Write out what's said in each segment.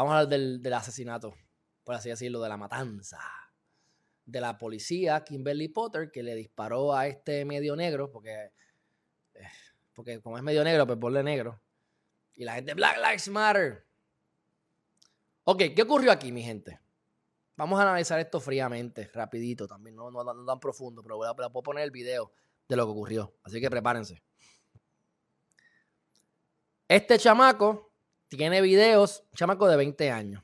Vamos a hablar del, asesinato, por así decirlo, de la matanza de la policía, Kimberly Potter, que le disparó a este medio negro, porque, eh, porque como es medio negro, pues ponle negro. Y la gente, Black Lives Matter. Ok, ¿qué ocurrió aquí, mi gente? Vamos a analizar esto fríamente, rapidito también, no, no, tan profundo, pero voy a, puedo poner el video de lo que ocurrió. Así que prepárense. Este chamaco tiene videos, un chamaco de 20 años.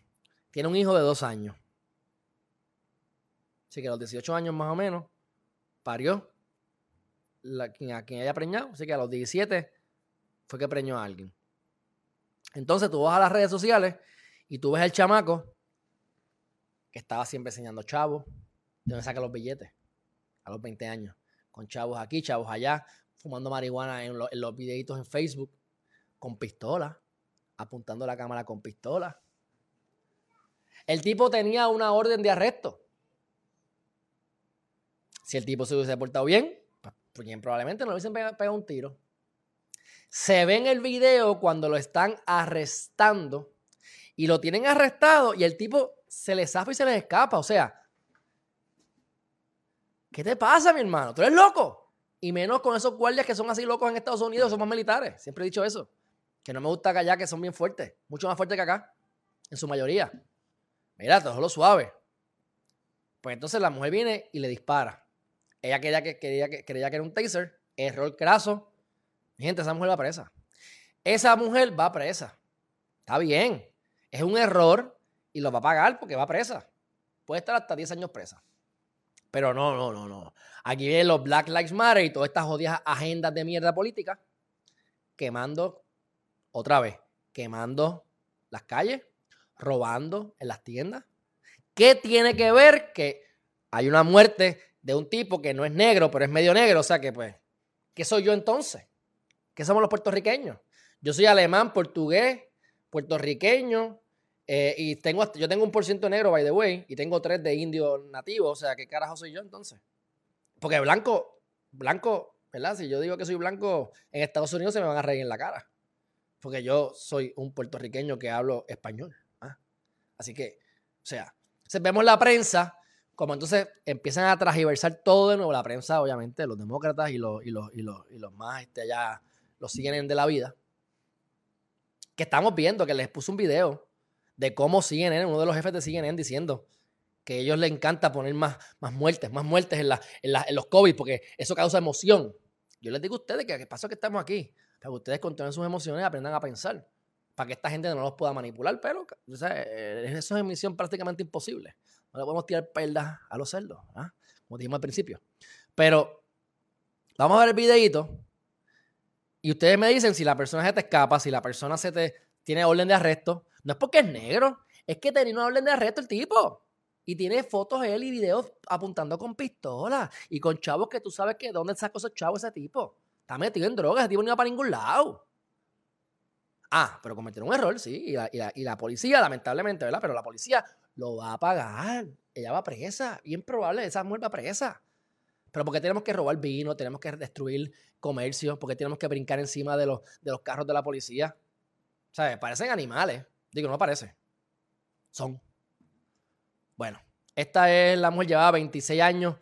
Tiene un hijo de 2 años. Así que a los 18 años más o menos, parió a quien haya preñado. Así que a los 17 fue que preñó a alguien. Entonces tú vas a las redes sociales y tú ves el chamaco que estaba siempre enseñando chavos, de donde saca los billetes, a los 20 años, con chavos aquí, chavos allá, fumando marihuana en, en los videitos en Facebook, con pistola, apuntando la cámara con pistola. El tipo tenía una orden de arresto. Si el tipo se hubiese portado bien, pues probablemente no le hubiesen pegado un tiro. Se ve en el video cuando lo están arrestando y lo tienen arrestado y el tipo se le zafa y se les escapa. O sea, ¿qué te pasa, mi hermano? ¿Tú eres loco? Y menos con esos guardias que son así locos en Estados Unidos, somos militares. Siempre he dicho eso. Que no me gusta que allá que son bien fuertes. Mucho más fuertes que acá. En su mayoría. Mira, todo lo suave. Pues entonces la mujer viene y le dispara. Ella quería que, quería que, creía que era un taser. Error craso. gente, esa mujer va presa. Esa mujer va presa. Está bien. Es un error y lo va a pagar porque va presa. Puede estar hasta 10 años presa. Pero no, no, no, no. Aquí vienen los Black Lives Matter y todas estas jodidas agendas de mierda política quemando otra vez, quemando las calles, robando en las tiendas. ¿Qué tiene que ver que hay una muerte de un tipo que no es negro, pero es medio negro. O sea que, pues, ¿qué soy yo entonces? ¿Qué somos los puertorriqueños? Yo soy alemán, portugués, puertorriqueño, eh, y tengo, yo tengo un por ciento negro, by the way, y tengo tres de indio nativo. O sea, ¿qué carajo soy yo entonces? Porque blanco, blanco, ¿verdad? Si yo digo que soy blanco en Estados Unidos, se me van a reír en la cara. Porque yo soy un puertorriqueño que hablo español. ¿ah? Así que, o sea, vemos la prensa como entonces empiezan a transversar todo de nuevo, la prensa, obviamente, los demócratas y los, y los, y los, y los más este, allá, los siguen de la vida, que estamos viendo que les puso un video de cómo CNN, uno de los jefes de CNN, diciendo que a ellos les encanta poner más, más muertes, más muertes en, la, en, los COVID, porque eso causa emoción. Yo les digo a ustedes que, qué pasa que estamos aquí, para que ustedes controlen sus emociones y aprendan a pensar, para que esta gente no los pueda manipular, pero eh, eso es misión prácticamente imposible. No le podemos tirar perdas a los cerdos, ¿ah? como dijimos al principio. Pero vamos a ver el videito y ustedes me dicen si la persona se te escapa, si la persona se te tiene orden de arresto. No es porque es negro, es que tenía una orden de arresto el tipo. Y tiene fotos él y videos apuntando con pistola y con chavos que tú sabes que dónde sacó esos chavos ese tipo. Está metido en drogas, ese tipo no iba para ningún lado. Ah, pero cometieron un error, sí. Y la, y la, y la policía, lamentablemente, ¿verdad? Pero la policía lo va a pagar. Ella va presa. Bien probable, esa mujer va presa. Pero ¿por qué tenemos que robar vino? Tenemos que destruir comercio. ¿Por qué tenemos que brincar encima de los, de los carros de la policía? ¿Sabes? Parecen animales. Digo, no parece. Son. Bueno, esta es la mujer, llevaba 26 años.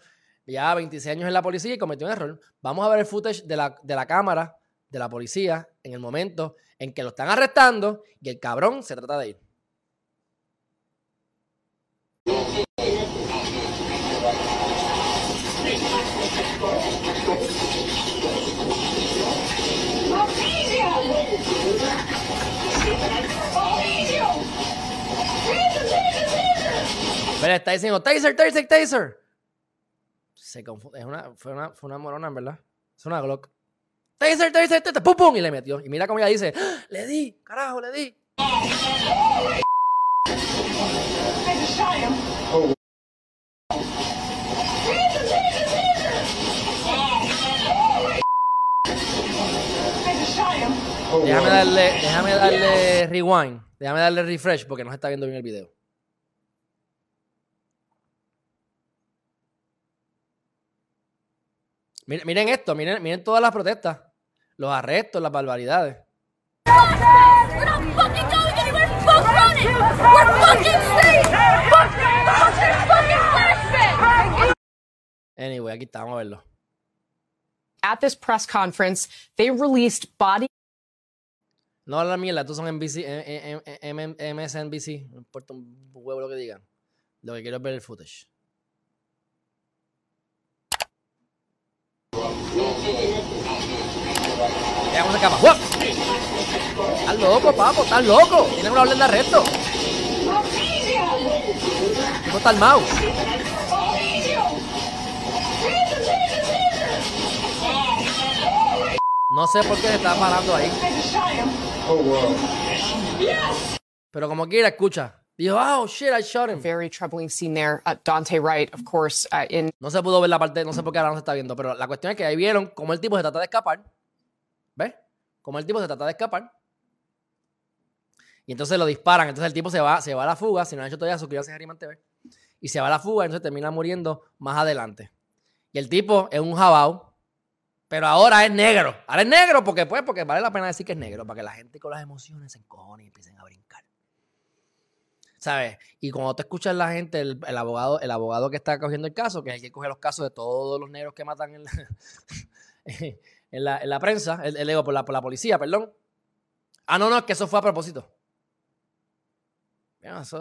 Llevaba 26 años en la policía y cometió un error. Vamos a ver el footage de la, de la cámara de la policía en el momento en que lo están arrestando y el cabrón se trata de ir. Pero está diciendo taser, taser, taser. Se confunde. Es una, fue, una, fue una morona, en verdad. Es una Glock. Taser, taser, taser, pum, pum, y le metió. Y mira cómo ella dice, ¡Ah! le di, carajo, le di. Déjame darle, déjame darle rewind, déjame darle refresh porque no se está viendo bien el video. Miren, miren esto, miren, miren todas las protestas, los arrestos, las barbaridades. Anyway, aquí estamos a verlo. At this press conference, they released body. No la mierda, estos son NBC, eh, eh, eh, MSNBC, no importa un huevo lo que digan. Lo que quiero es ver el footage. Cómo se escapa. ¡Guap! Estás loco, papo, estás loco. Tienen una orden de arresto. No está armado. No sé por qué se está parando ahí. Pero como quiera, escucha. Dijo, oh shit, I shot him. very troubling scene there. Uh, Dante Wright, of course, uh, in No se pudo ver la parte, no sé por qué ahora no se está viendo, pero la cuestión es que ahí vieron cómo el tipo se trata de escapar. ¿Ves? Cómo el tipo se trata de escapar. Y entonces lo disparan. Entonces el tipo se va, se va a la fuga. Si no han hecho todavía, suscríbanse a Harryman TV. Y se va a la fuga, entonces termina muriendo más adelante. Y el tipo es un jabao. Pero ahora es negro. Ahora es negro porque, pues, porque vale la pena decir que es negro. Para que la gente con las emociones se encojonen y empiecen a brincar. ¿Sabes? Y cuando te escuchas la gente, el, abogado, el abogado que está cogiendo el caso, que es el que coge los casos de todos los negros que matan en la, en la, en la prensa, el, digo, por, la, por la policía, perdón. Ah, no, no, es que eso fue a propósito. Eso,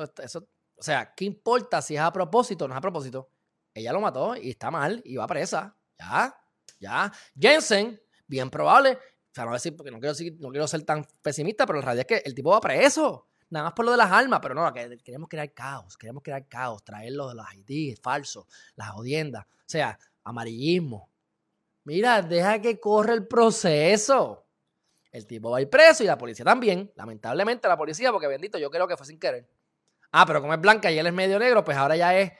o sea, ¿qué importa si es a propósito o no es a propósito? Ella lo mató y está mal y va presa. Ya, ya. Jensen, bien probable. O sea, no, a decir, porque no quiero, no quiero ser tan pesimista, pero la realidad es que el tipo va preso. Nada más por lo de las armas, pero no, que queremos crear caos, queremos crear caos, traerlo de los Haití, falso, las jodiendas. O sea, amarillismo. Mira, deja que corra el proceso. El tipo va a ir preso y la policía también. Lamentablemente la policía, porque bendito, yo creo que fue sin querer. Ah, pero como es blanca y él es medio negro, pues ahora ya es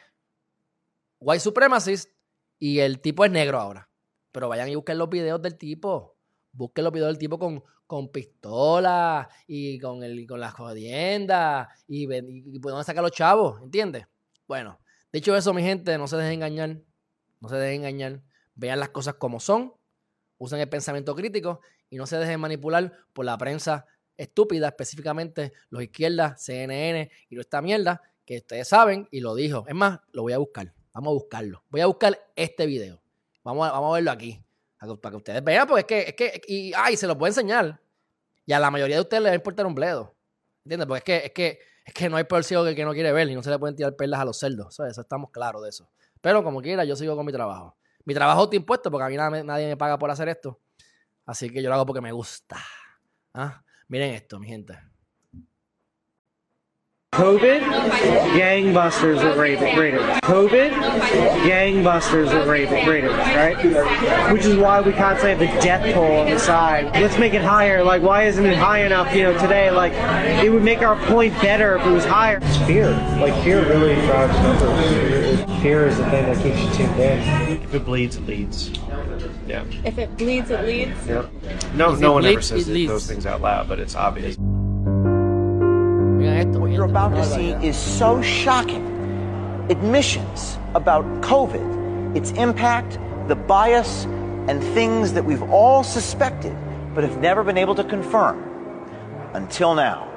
white supremacist y el tipo es negro ahora. Pero vayan y busquen los videos del tipo. Busquen los videos del tipo con, con pistola y con, el, con las jodiendas y, y, y sacar los chavos, ¿entiendes? Bueno, dicho eso, mi gente, no se dejen engañar. No se dejen engañar. Vean las cosas como son. Usen el pensamiento crítico y no se dejen manipular por la prensa estúpida, específicamente los izquierdas, CNN y esta mierda que ustedes saben y lo dijo. Es más, lo voy a buscar. Vamos a buscarlo. Voy a buscar este video. Vamos a, vamos a verlo aquí. Para que, ustedes vean, porque es que, es que, y, se los puedo enseñar. Y a la mayoría de ustedes les va a importar un bledo. ¿Entiendes? Porque es que, es que, es que no hay peor ciego que que no quiere ver y no se le pueden tirar perlas a los cerdos. Eso, eso estamos claros de eso. Pero como quiera, yo sigo con mi trabajo. Mi trabajo está impuesto porque a mí nada- nadie me paga por hacer esto. Así que yo lo hago porque me gusta. ¿Ah? Miren esto, mi gente. COVID, gangbusters with rated, rated. COVID, gangbusters with rated, rated, right? Which is why we constantly have the death toll on the side. Let's make it higher. Like, why isn't it high enough? You know, today, like, it would make our point better if it was higher. It's fear. Like, fear really drives numbers. Fear is the thing that keeps you tuned in. If it bleeds, it leads. Yeah. If it bleeds, it leads. Yeah. No, no it one ever says it it- those things out loud, but it's obvious. Miren esto. mi you're about to see is so shocking. Admissions about COVID, its impact, the bias, and things that we've all suspected but have never been able to confirm until now.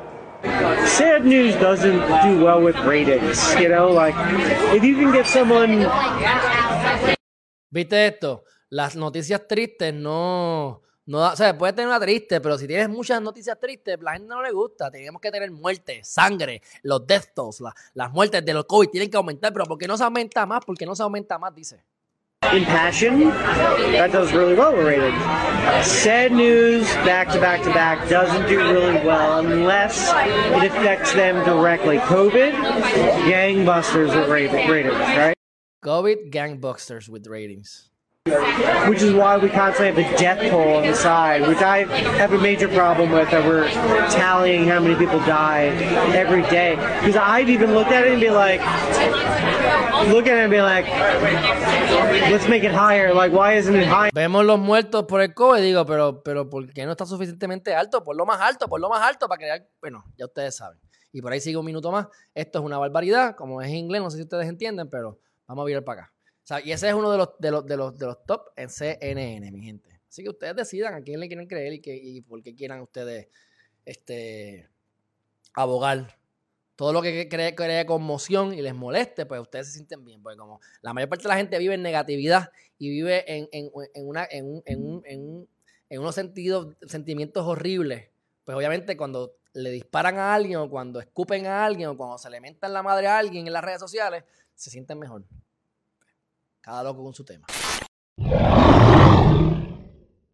sad news doesn't do well with ratings. You know, like if you can get someone ¿Viste esto? Las noticias tristes no, no o sea, puede tener una triste, pero si tienes muchas noticias tristes, la gente no le gusta. Tenemos que tener muerte, sangre, los death tolls, la- las muertes de los COVID tienen que aumentar, pero ¿por qué no se aumenta más? ¿Por qué no se aumenta más? Dice. impassion, that does really well with ratings. Sad news, back to back to back, doesn't do really well unless it affects them directly. COVID, gangbusters with rated, ratings, right? COVID gangbusters with ratings. Which is why we constantly have the death toll on the side, which I have a major problem with that we're tallying how many people die every day. Because I've even looked at it? Vemos los muertos por el COVID, digo, pero, pero ¿por qué no está suficientemente alto? Por lo más alto, por lo más alto para crear. Bueno, ya ustedes saben. Y por ahí sigue un minuto más. Esto es una barbaridad, como es inglés, no sé si ustedes entienden, pero vamos a virar para acá. O sea, y ese es uno de los, de los, de los, de los top en CNN, mi gente. Así que ustedes decidan a quién le quieren creer y, que, y por qué quieran ustedes este, abogar todo lo que cree, cree conmoción y les moleste, pues ustedes se sienten bien. Porque como la mayor parte de la gente vive en negatividad y vive en, en, en una, en, un- en, un- en un- en unos sentidos, sentimientos horribles, pues obviamente cuando le disparan a alguien o cuando escupen a alguien o cuando se le mentan la madre a alguien en las redes sociales, se sienten mejor. Cada loco con su tema.